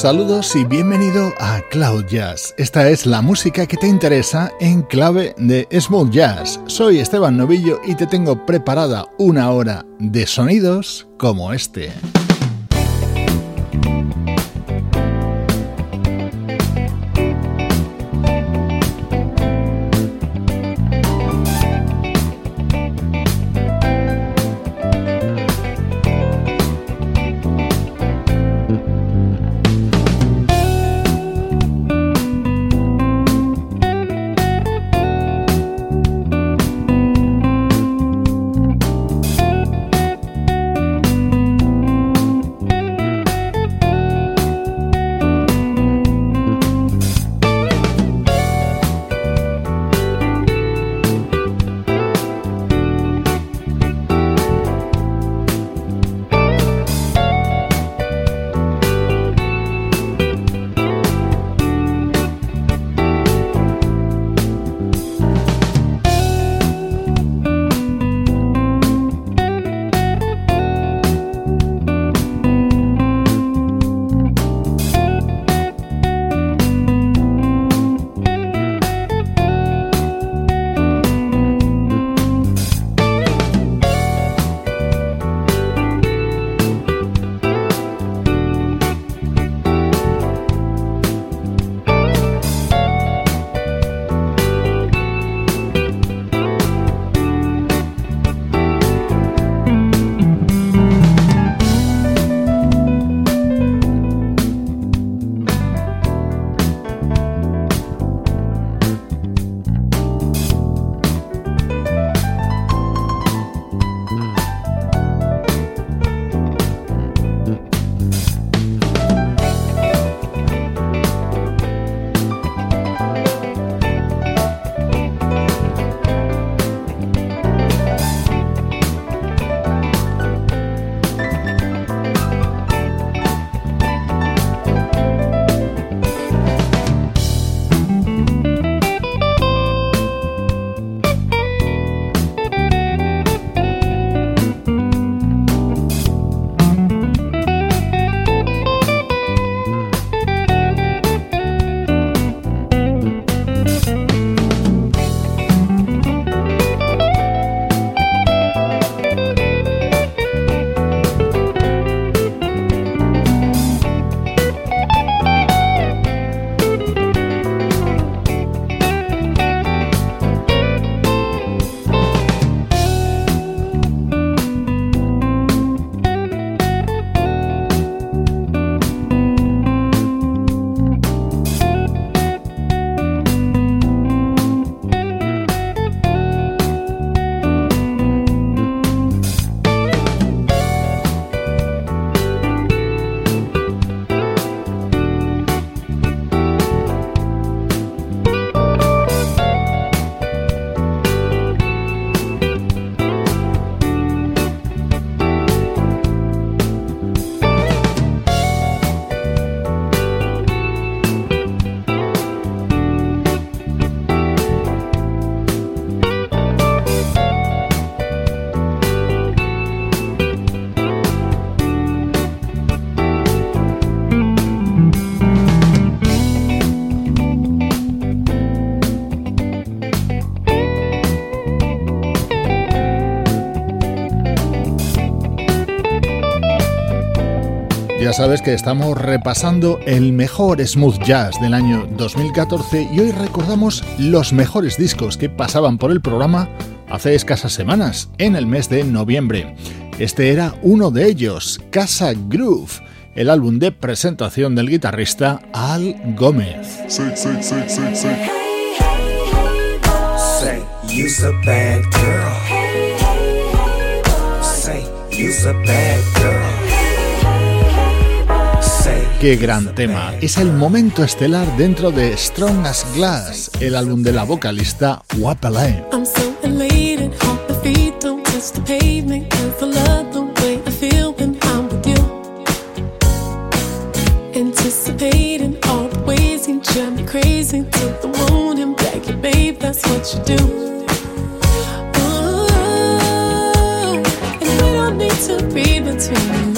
Saludos y bienvenido a Cloud Jazz. Esta es la música que te interesa en clave de Smooth Jazz. Soy Esteban Novillo y te tengo preparada una hora de sonidos como este. Ya sabes que estamos repasando el mejor smooth jazz del año 2014 y hoy recordamos los mejores discos que pasaban por el programa hace escasas semanas, en el mes de noviembre. Este era uno de ellos, Casa Groove, el álbum de presentación del guitarrista Al Gómez. Qué gran tema. Es el momento estelar dentro de Strong as Glass, el álbum de la vocalista you. Anticipating all the ways you drive me crazy to the and back, babe, that's what you do. Ooh, and we don't need to read between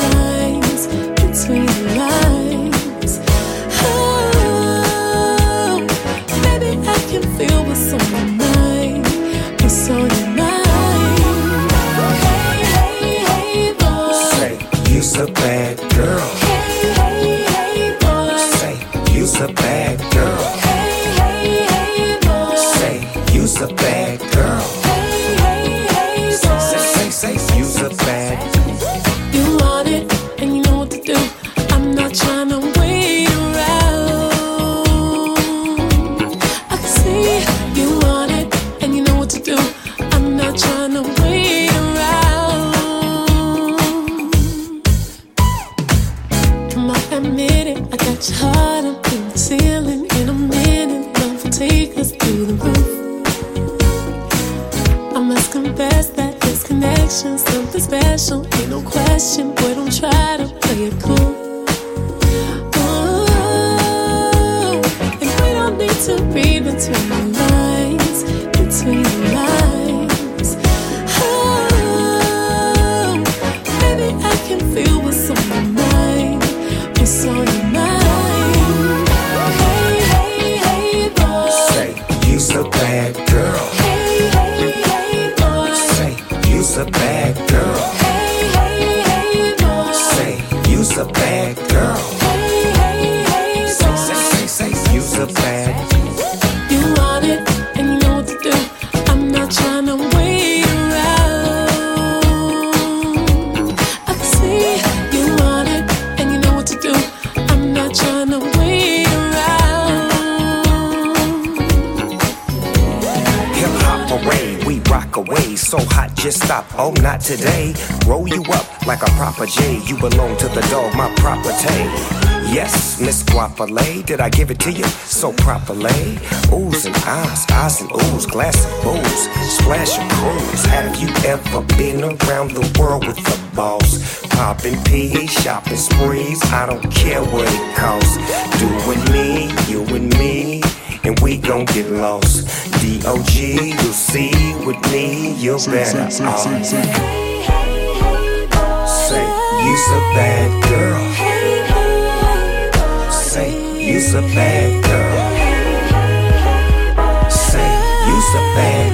stop. Oh, not today. Roll you up like a proper J. You belong to the dog, my property. Yes, Miss Guapale, did I give it to you so properly? Oohs and eyes, eyes and oohs, glass of booze, splash and cruise. Have you ever been around the world with the boss? Popping P, shopping sprees, I don't care what it costs. Doing me, you and me and we gon' get lost. D-O-G, you'll see with me, you're better off. Say, you's a bad girl. Say, you's a bad girl. Say, you's a bad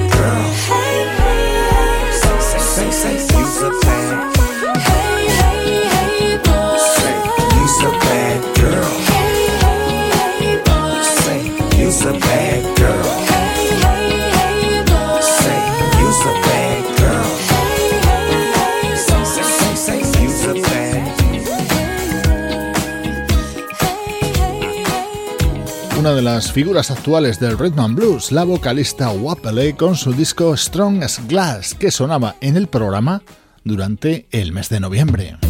Una de las figuras actuales del rhythm and blues, la vocalista Wapele con su disco Strong as Glass, que sonaba en el programa durante el mes de noviembre.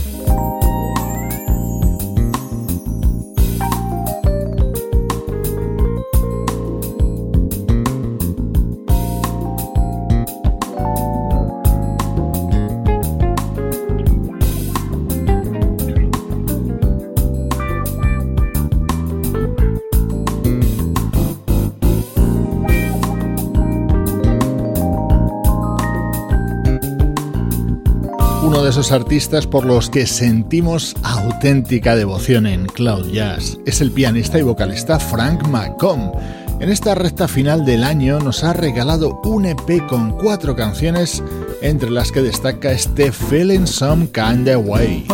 Esos artistas por los que sentimos auténtica devoción en Cloud Jazz. Es el pianista y vocalista Frank McComb. En esta recta final del año nos ha regalado un EP con cuatro canciones, entre las que destaca este Feeling Some Kind of Way.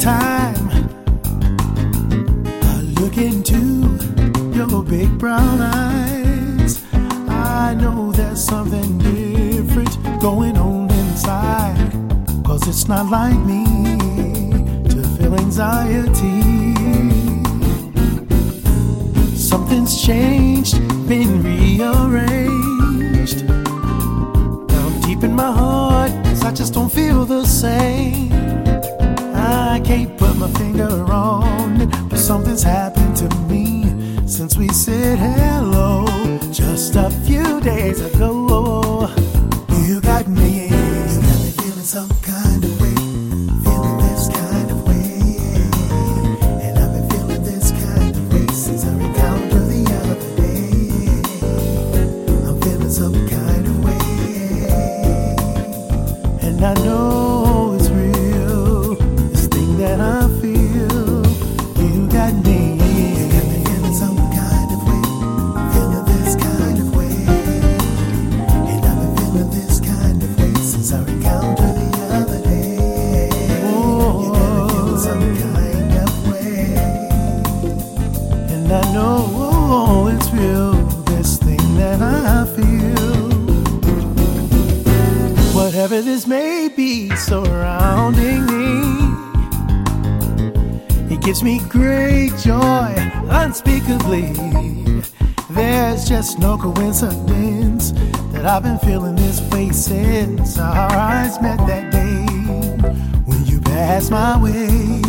time I look into your big brown eyes, I know there's something different going on inside. Cause it's not like me to feel anxiety. Something's changed, been rearranged. Down deep in my heart, cause I just don't feel the same. I can't put my finger on it, but something's happened to me since we said hello just a few days ago. Surrounding me, it gives me great joy unspeakably. There's just no coincidence that I've been feeling this way since our eyes met that day when you passed my way.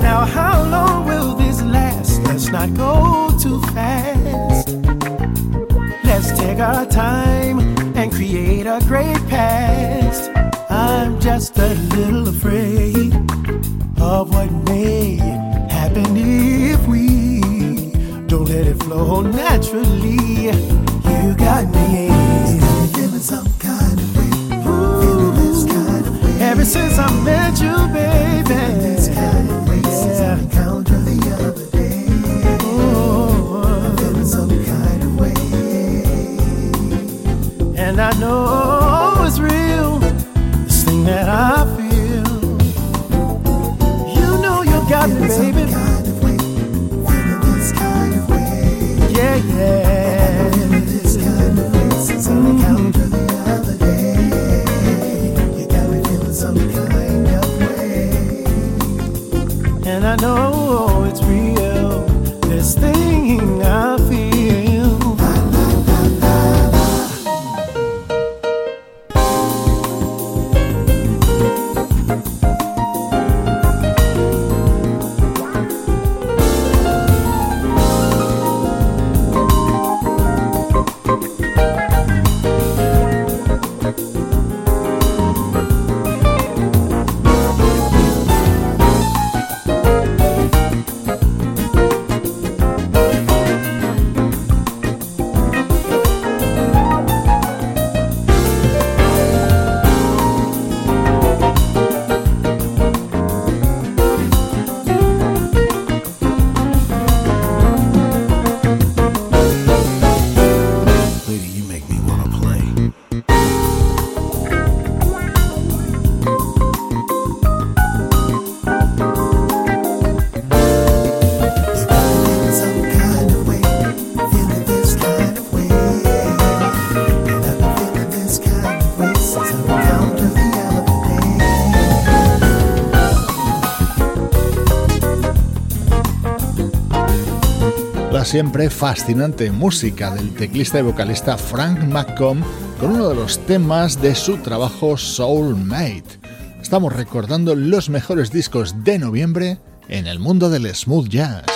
Now, how long will this last? Let's not go too fast. Let's take our time and create a great past. I'm just a little afraid of what may happen if we don't let it flow naturally. You got me some kind of way, this kind of way. Ever since I met siempre fascinante música del teclista y vocalista Frank McComb con uno de los temas de su trabajo Soulmate. Estamos recordando los mejores discos de noviembre en el mundo del smooth jazz.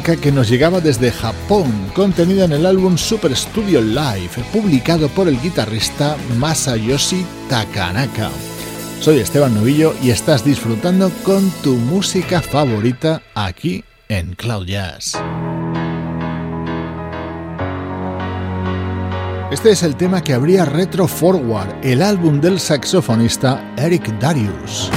Que nos llegaba desde Japón, contenida en el álbum Super Studio Live, publicado por el guitarrista Masayoshi Takanaka. Soy Esteban Novillo y estás disfrutando con tu música favorita aquí en Cloud Jazz. Este es el tema que abría Retro Forward, el álbum del saxofonista Eric Darius.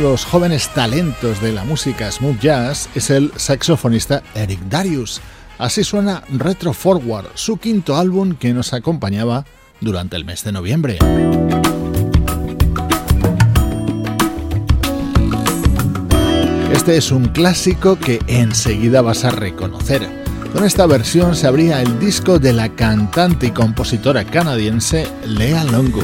Los jóvenes talentos de la música smooth jazz es el saxofonista Eric Darius. Así suena Retro Forward, su quinto álbum que nos acompañaba durante el mes de noviembre. Este es un clásico que enseguida vas a reconocer. Con esta versión se abría el disco de la cantante y compositora canadiense Lea Longo.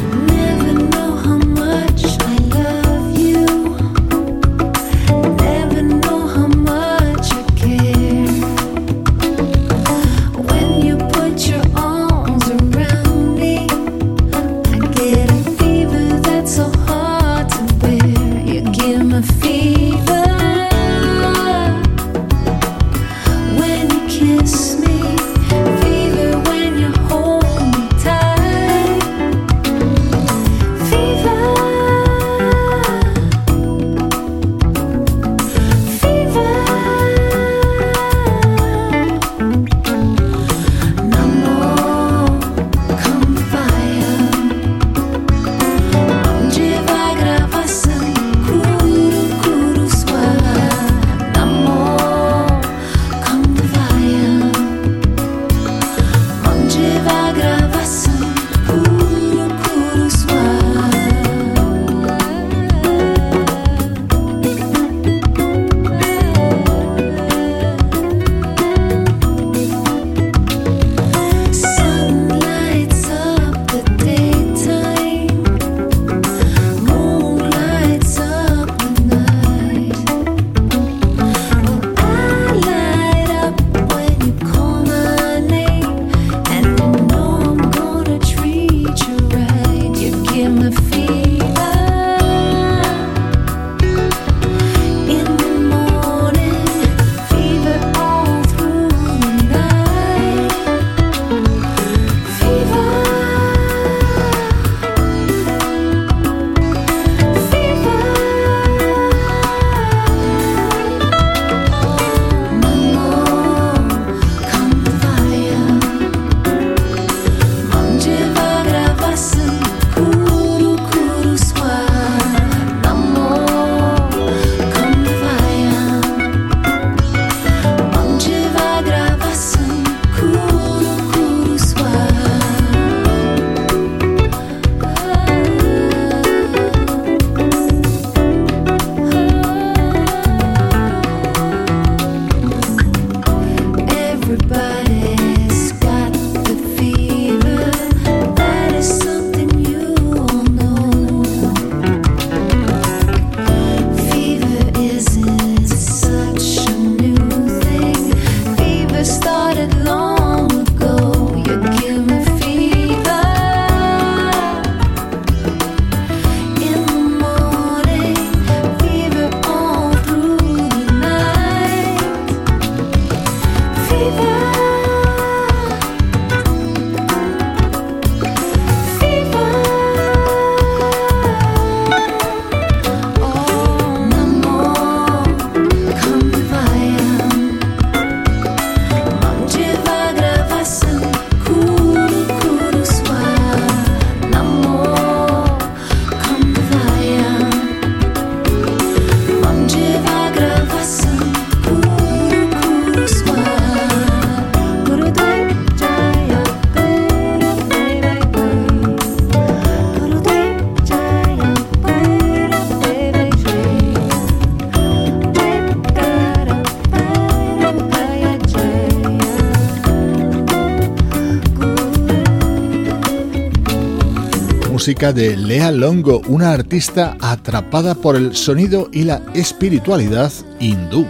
De Lea Longo, una artista atrapada por el sonido y la espiritualidad hindú.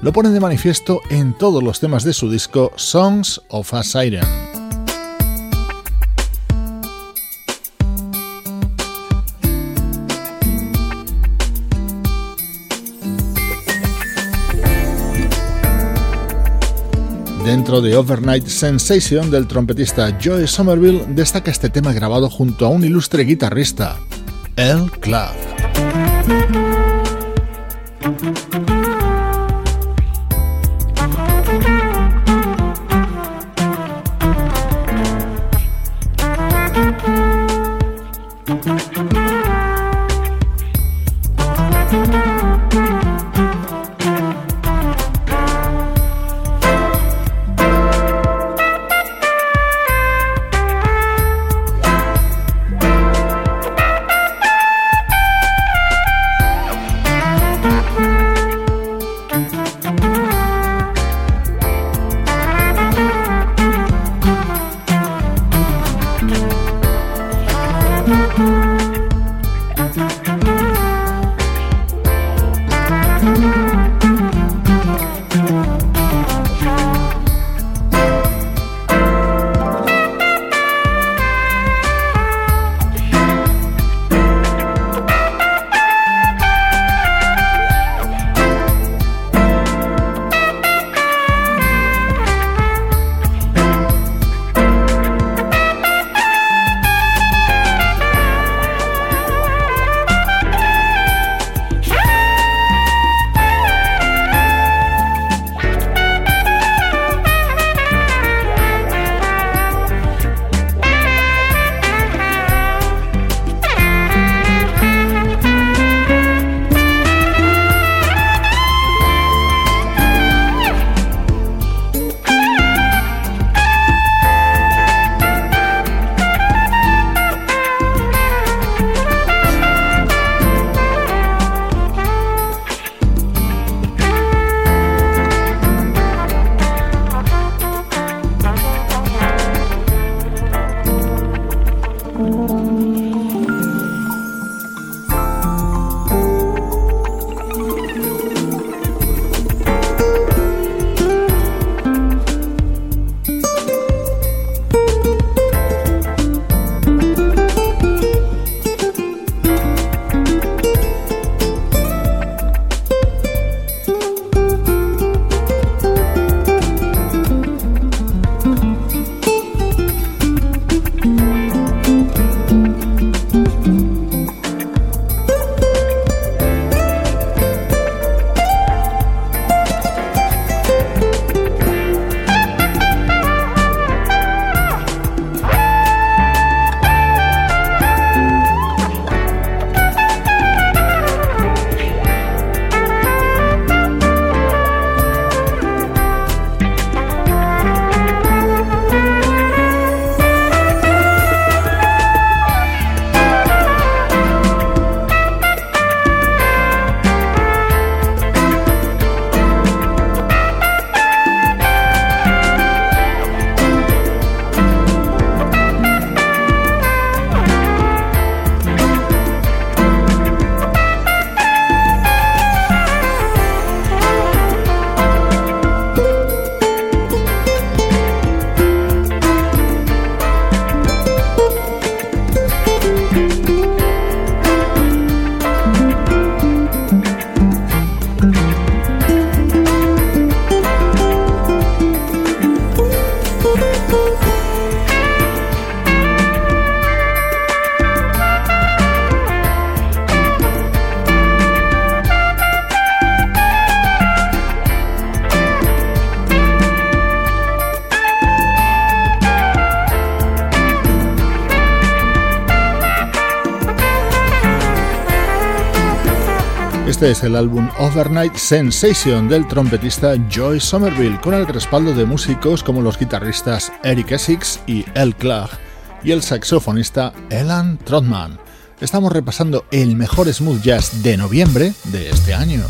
Lo pone de manifiesto en todos los temas de su disco Songs of a Siren. Dentro de Overnight Sensation del trompetista Joe Somerville destaca este tema grabado junto a un ilustre guitarrista, El Club. El álbum Overnight Sensation del trompetista Joy Somerville, con el respaldo de músicos como los guitarristas Eric Essex y El Clark y el saxofonista Elan Trotman. Estamos repasando el mejor smooth jazz de noviembre de este año.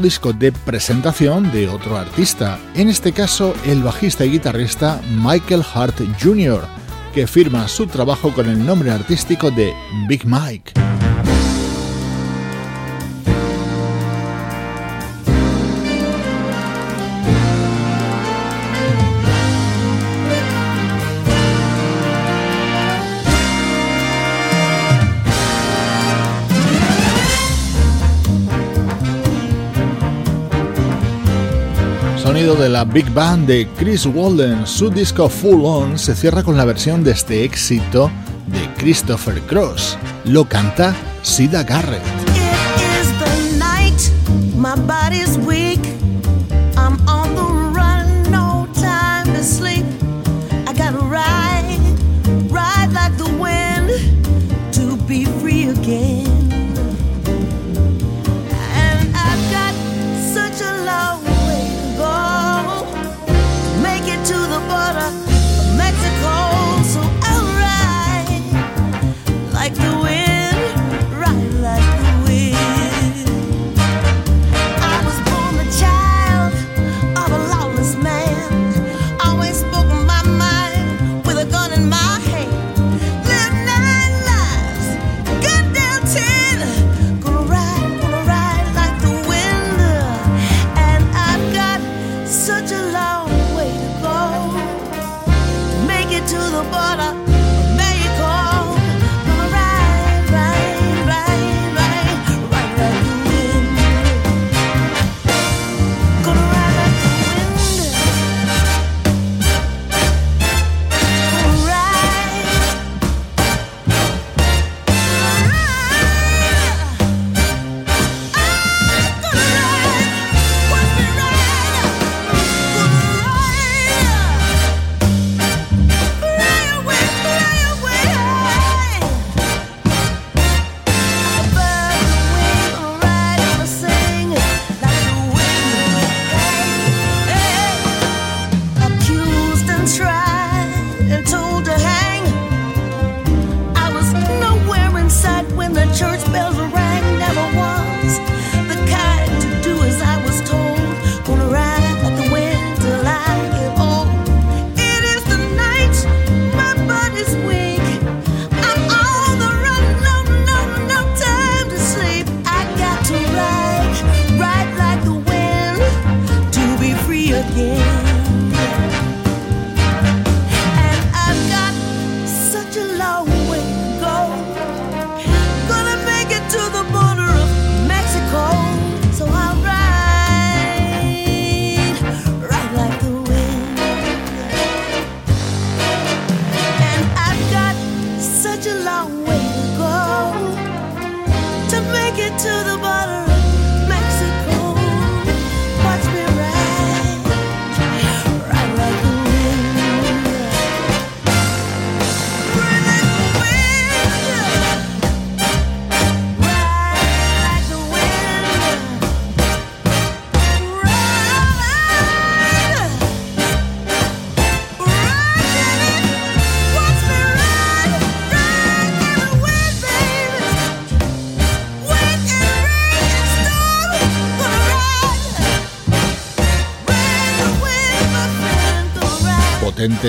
Disco de presentación de otro artista, en este caso el bajista y guitarrista Michael Hart Jr., que firma su trabajo con el nombre artístico de Big Mike. sonido de la Big Band de Chris Walden. Su disco Full On se cierra con la versión de este éxito de Christopher Cross. Lo canta Sida Garrett.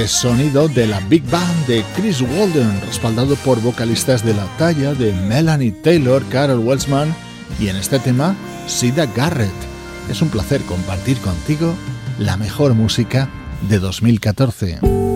Sonido de la Big Band de Chris Walden, respaldado por vocalistas de la talla de Melanie Taylor, Carol Welsman y en este tema, Sida Garrett. Es un placer compartir contigo la mejor música de 2014.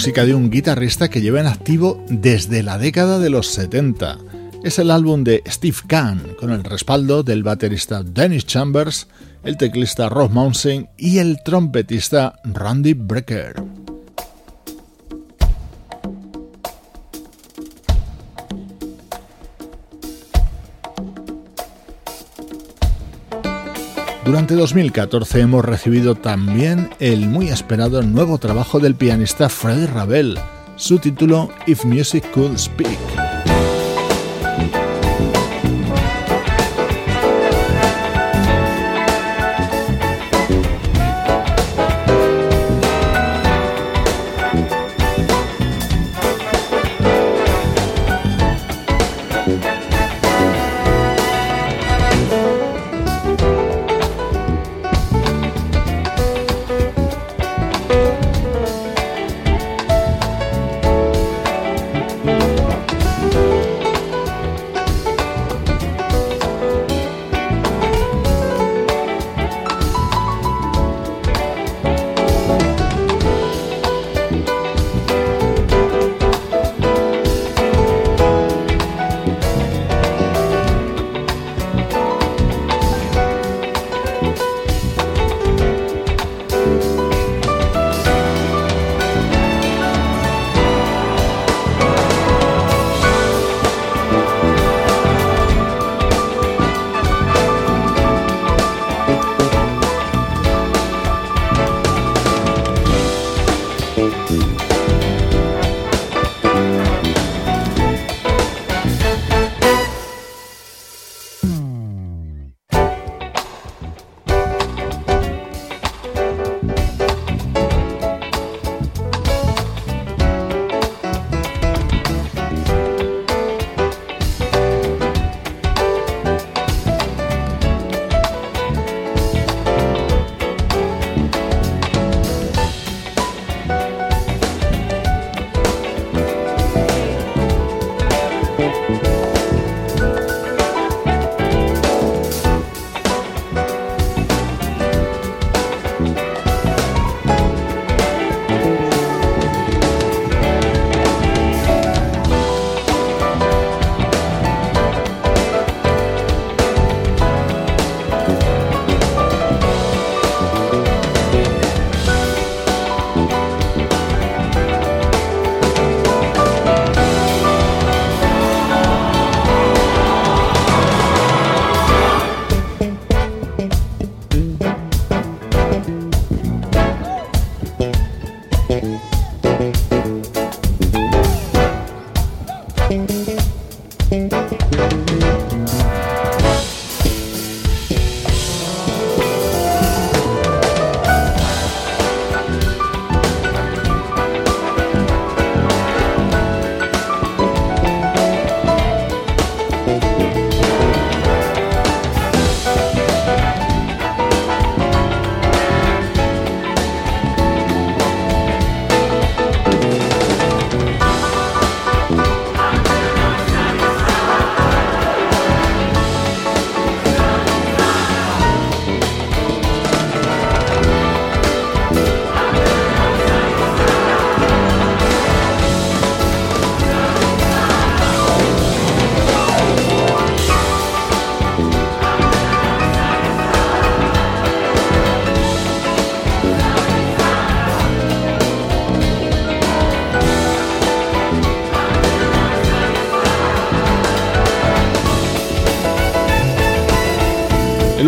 Música de un guitarrista que lleva en activo desde la década de los 70. Es el álbum de Steve Kahn, con el respaldo del baterista Dennis Chambers, el teclista Rob Mountain y el trompetista Randy Brecker. Durante 2014 hemos recibido también el muy esperado nuevo trabajo del pianista Freddie Ravel, su título If Music Could Speak.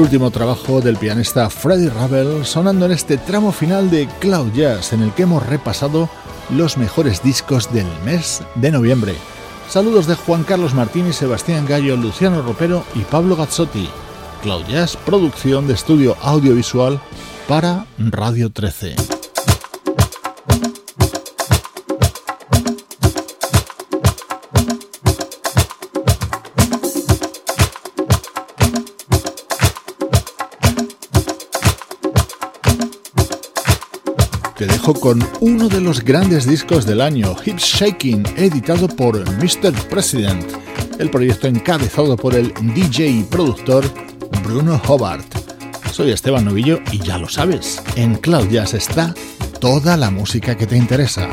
Último trabajo del pianista Freddie Ravel sonando en este tramo final de Cloud Jazz en el que hemos repasado los mejores discos del mes de noviembre. Saludos de Juan Carlos Martínez, Sebastián Gallo, Luciano Ropero y Pablo Gazzotti. Cloud Jazz, producción de estudio audiovisual para Radio 13. Te dejo con uno de los grandes discos del año, Hips Shaking, editado por Mr. President, el proyecto encabezado por el DJ y productor Bruno Hobart. Soy Esteban Novillo y ya lo sabes, en Cloud Jazz está toda la música que te interesa.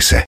En